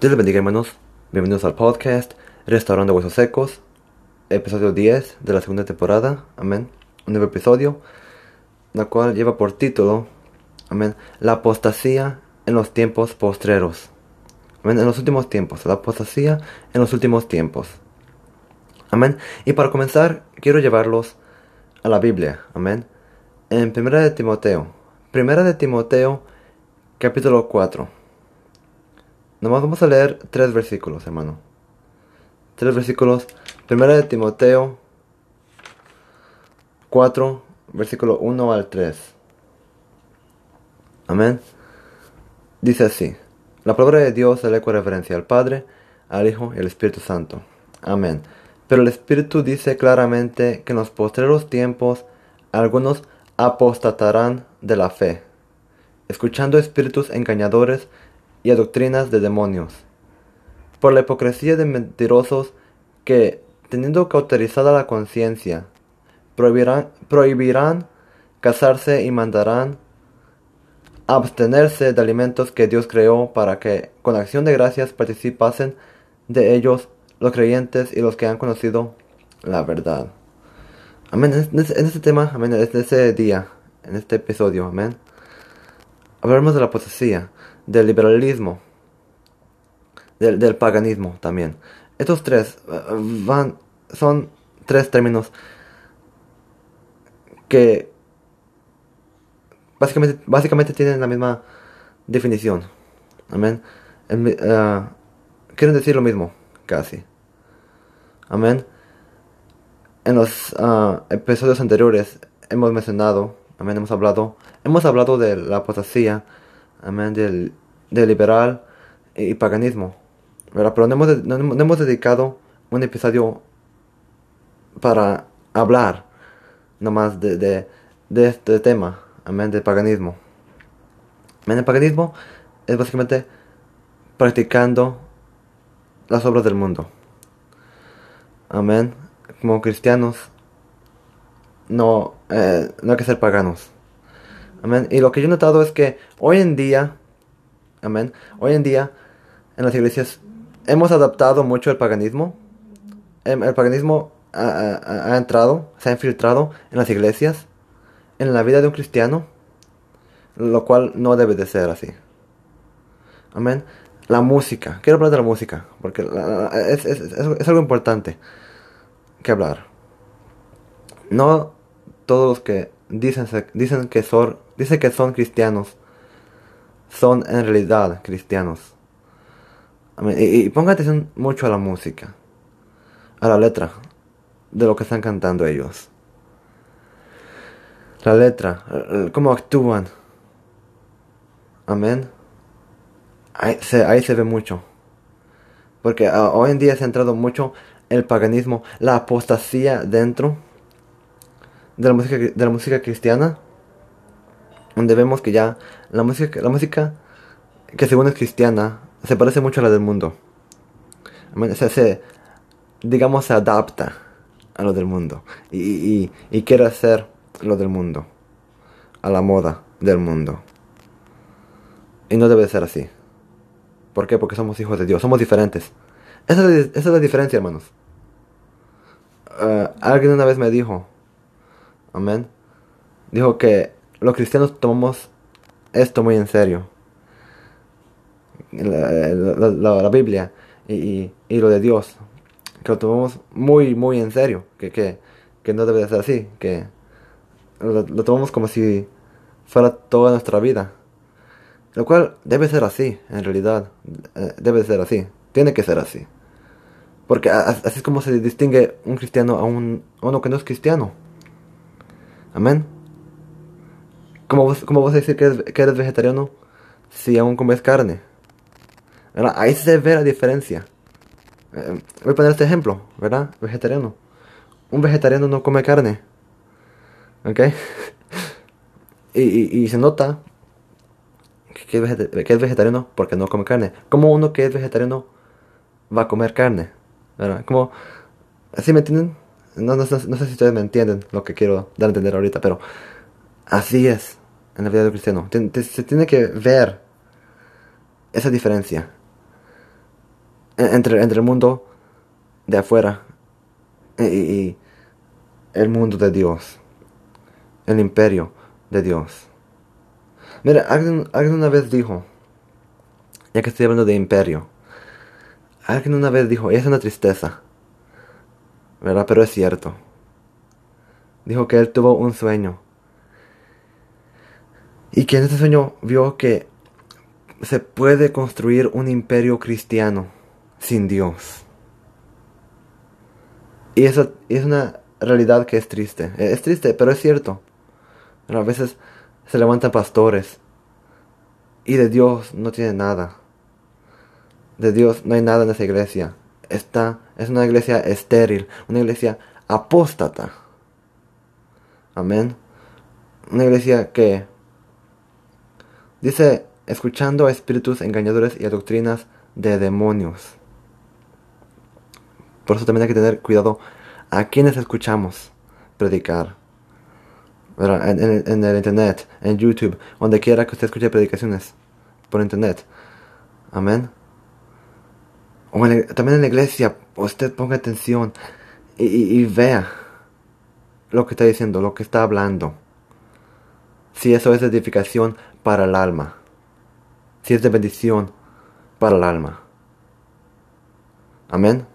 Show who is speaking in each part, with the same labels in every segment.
Speaker 1: Dios les bendiga hermanos, bienvenidos al podcast Restaurando Huesos Secos, episodio 10 de la segunda temporada, amén. Un nuevo episodio, la cual lleva por título, amén, la apostasía en los tiempos postreros. Amén, en los últimos tiempos, la apostasía en los últimos tiempos. Amén. Y para comenzar, quiero llevarlos a la Biblia, amén. En Primera de Timoteo, Primera de Timoteo, capítulo 4. Nomás vamos a leer tres versículos, hermano. Tres versículos. Primera de Timoteo 4, versículo 1 al 3. Amén. Dice así. La palabra de Dios es la referencia al Padre, al Hijo y al Espíritu Santo. Amén. Pero el Espíritu dice claramente que en los postreros tiempos algunos apostatarán de la fe, escuchando espíritus engañadores y a doctrinas de demonios, por la hipocresía de mentirosos que, teniendo cauterizada la conciencia, prohibirán, casarse y mandarán abstenerse de alimentos que Dios creó para que, con acción de gracias, participasen de ellos los creyentes y los que han conocido la verdad. Amén. En este, tema, amén, en este día, en este episodio, amén. Hablaremos de la apostasía del liberalismo, del, paganismo también. Estos tres eh, van, son tres términos que básicamente, tienen la misma definición. Amén. Eh, quieren decir lo mismo, casi. Amén. En los eh, episodios anteriores hemos mencionado, amén, hemos hablado, hemos hablado de la apostasía, amén, del, liberal y, paganismo. Pero no hemos, no, hemos, dedicado un episodio para hablar nomás de, de, de este tema, amén, del paganismo. Amén, el paganismo es básicamente practicando las obras del mundo. Amén. Como cristianos, no, eh, no hay que ser paganos. Amén. Y lo que yo he notado es que hoy en día, amén, hoy en día en las iglesias hemos adaptado mucho el paganismo. Em, el paganismo ha, entrado, se ha infiltrado en las iglesias, en la vida de un cristiano, lo cual no debe de ser así. Amén. La música, quiero hablar de la música, porque es, es, es algo importante que hablar. No todos los que dicen, dicen, que son, dicen que son cristianos son en realidad cristianos. Y, y pongan atención mucho a la música, a la letra de lo que están cantando ellos. La letra, cómo actúan. Amén. Ahí se, ahí se ve mucho. Porque ah, hoy en día se ha entrado mucho el paganismo, la apostasía dentro de la música, de la música cristiana, donde vemos que ya la música, la música que según es cristiana se parece mucho a la del mundo. Se, digamos, se adapta a lo del mundo y, y, quiere hacer lo del mundo, a la moda del mundo. Y no debe ser así. ¿Por qué? Porque somos hijos de Dios, somos diferentes. Esa es la, diferencia, hermanos. Eh, alguien una vez me dijo, Amén. Dijo que los cristianos tomamos esto muy en serio. La, Biblia y, lo de Dios. Que lo tomamos muy, muy en serio. Que, que, no debe de ser así. Que lo, tomamos como si fuera toda nuestra vida. Lo cual debe ser así, en realidad. Eh, debe ser así. Tiene que ser así. Porque así es como se distingue un cristiano a, un, uno que no es cristiano. Amén. ¿Cómo vos, cómo vas a decir que eres, vegetariano si aún comes carne? Ahí se ve la diferencia. Eh, voy a poner este ejemplo, ¿verdad? Vegetariano. Un vegetariano no come carne. ¿Ok? y, se nota que es, vegetariano porque no come carne. ¿Cómo uno que es vegetariano va a comer carne? ¿Verdad? Como, ¿así me entienden? No, no, sé si ustedes me entienden lo que quiero dar a entender ahorita, pero así es en la vida del cristiano. Se tiene que ver esa diferencia. entre, entre el mundo de afuera y, el mundo de Dios, el imperio de Dios. Mira, alguien, alguien una vez dijo, ya que estoy hablando de imperio, alguien una vez dijo, y es una tristeza, ¿verdad? Pero es cierto. Dijo que él tuvo un sueño. Y que en ese sueño vio que se puede construir un imperio cristiano sin Dios. Y eso es una realidad que es triste. Es triste, pero es cierto. Pero a veces se levantan pastores y de Dios no tiene nada. De Dios no hay nada en esa iglesia. Está, es una iglesia estéril, una iglesia apóstata. Amén. Una iglesia que dice escuchando a espíritus engañadores y a doctrinas de demonios. Por eso también hay que tener cuidado a quienes escuchamos predicar. En, el internet, en YouTube, donde quiera que usted escuche predicaciones por internet. Amén. O también en la iglesia, usted ponga atención y vea lo que está diciendo, lo que está hablando. Si eso es edificación para el alma de bendición para el alma. Amén.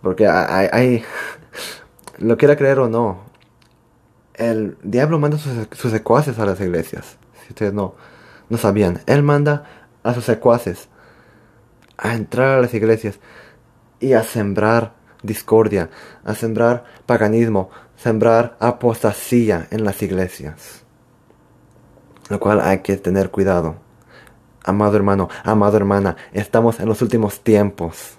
Speaker 1: Porque hay, lo quiera creer o no, el diablo manda sus, sus, secuaces a las iglesias. Si ustedes no, no sabían, él manda a sus secuaces a entrar a las iglesias y a sembrar discordia, a sembrar paganismo, sembrar apostasía en las iglesias. Lo cual hay que tener cuidado. Amado hermano, amado hermana, estamos en los últimos tiempos.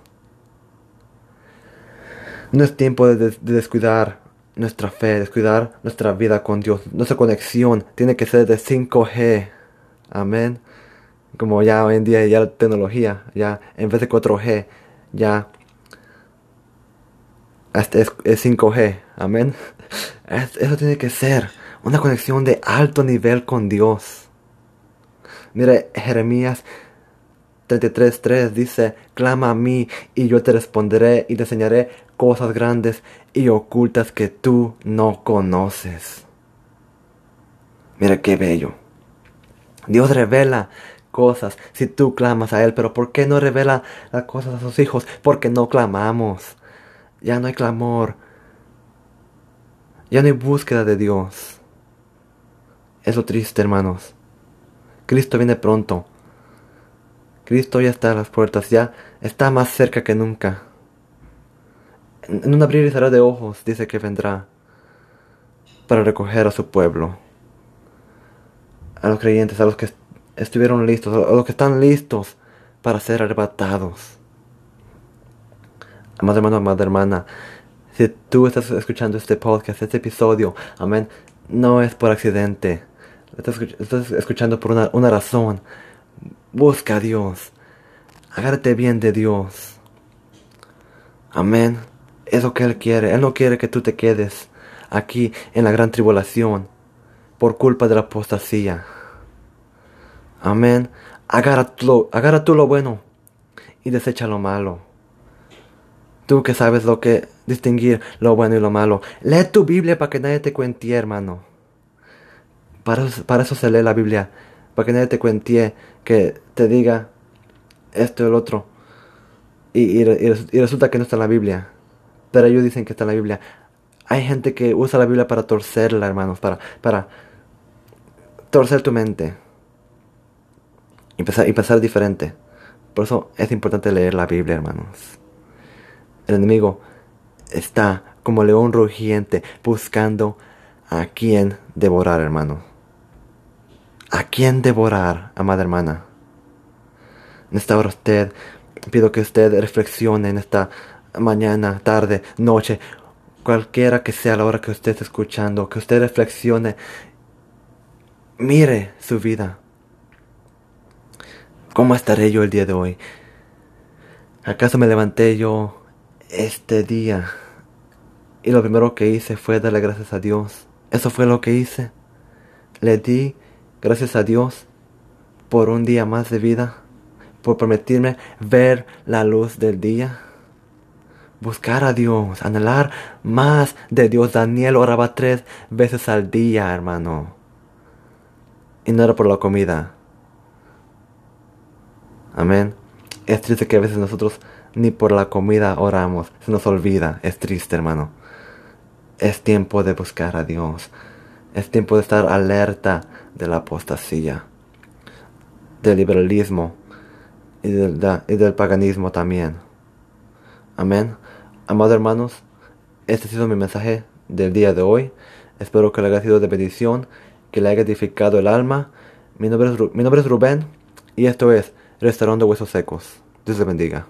Speaker 1: No es tiempo de, descuidar nuestra fe, descuidar nuestra vida con Dios. Nuestra conexión tiene que ser de 5G. Amén. Como ya hoy en día ya la tecnología, ya en vez de 4G, ya es, es 5G. Amén. eso tiene que ser una conexión de alto nivel con Dios. Mira, Jeremías 33.3 dice, clama a mí y yo te responderé y te enseñaré cosas grandes y ocultas que tú no conoces. Mira qué bello. Dios revela cosas si tú clamas a Él, pero ¿por qué no revela las cosas a sus hijos? Porque no clamamos. Ya no hay clamor. Ya no hay búsqueda de Dios. Es lo triste, hermanos. Cristo viene pronto. Cristo ya está a las puertas, ya está más cerca que nunca. En un abrir y cerrar de ojos dice que vendrá para recoger a su pueblo. A los creyentes, a los que estuvieron listos, a los que están listos para ser arrebatados. Amado hermano, amada hermana, si tú estás escuchando este podcast, este episodio, amén, no es por accidente. Estás, escuchando por una, una razón. Busca a Dios. Agárrate bien de Dios. Amén. Es lo que Él quiere. Él no quiere que tú te quedes aquí en la gran tribulación por culpa de la apostasía. Amén. Agarra tú, agarra tú lo bueno y desecha lo malo. Tú que sabes lo que distinguir lo bueno y lo malo. Lee tu Biblia para que nadie te cuente, hermano. Para eso, se lee la Biblia. Para que nadie te cuente, que te diga esto y el otro. Y, resulta que no está en la Biblia. Pero ellos dicen que está en la Biblia. Hay gente que usa la Biblia para torcerla, hermanos. Para, para torcer tu mente. Y pensar, y pensar diferente. Por eso es importante leer la Biblia, hermanos. El enemigo está como león rugiente buscando a quien devorar, hermanos. ¿A quién devorar, amada hermana? En esta hora usted, pido que usted reflexione en esta mañana, tarde, noche, cualquiera que sea la hora que usted esté escuchando, que usted reflexione, mire su vida. ¿Cómo estaré yo el día de hoy? ¿Acaso me levanté yo este día y lo primero que hice fue darle gracias a Dios? Eso fue lo que hice. Le di Gracias a Dios por un día más de vida, por permitirme ver la luz del día. Buscar a Dios, anhelar más de Dios. Daniel oraba tres veces al día, hermano. Y no era por la comida. Amén. Es triste que a veces nosotros ni por la comida oramos. Se nos olvida. Es triste, hermano. Es tiempo de buscar a Dios. Es tiempo de estar alerta de la apostasía, del liberalismo y del, y del paganismo también. Amén. Amados hermanos, este ha sido mi mensaje del día de hoy. Espero que le haya sido de bendición, que le haya edificado el alma. Mi nombre es, Rubén y esto es Restaurando Huesos Secos. Dios le bendiga.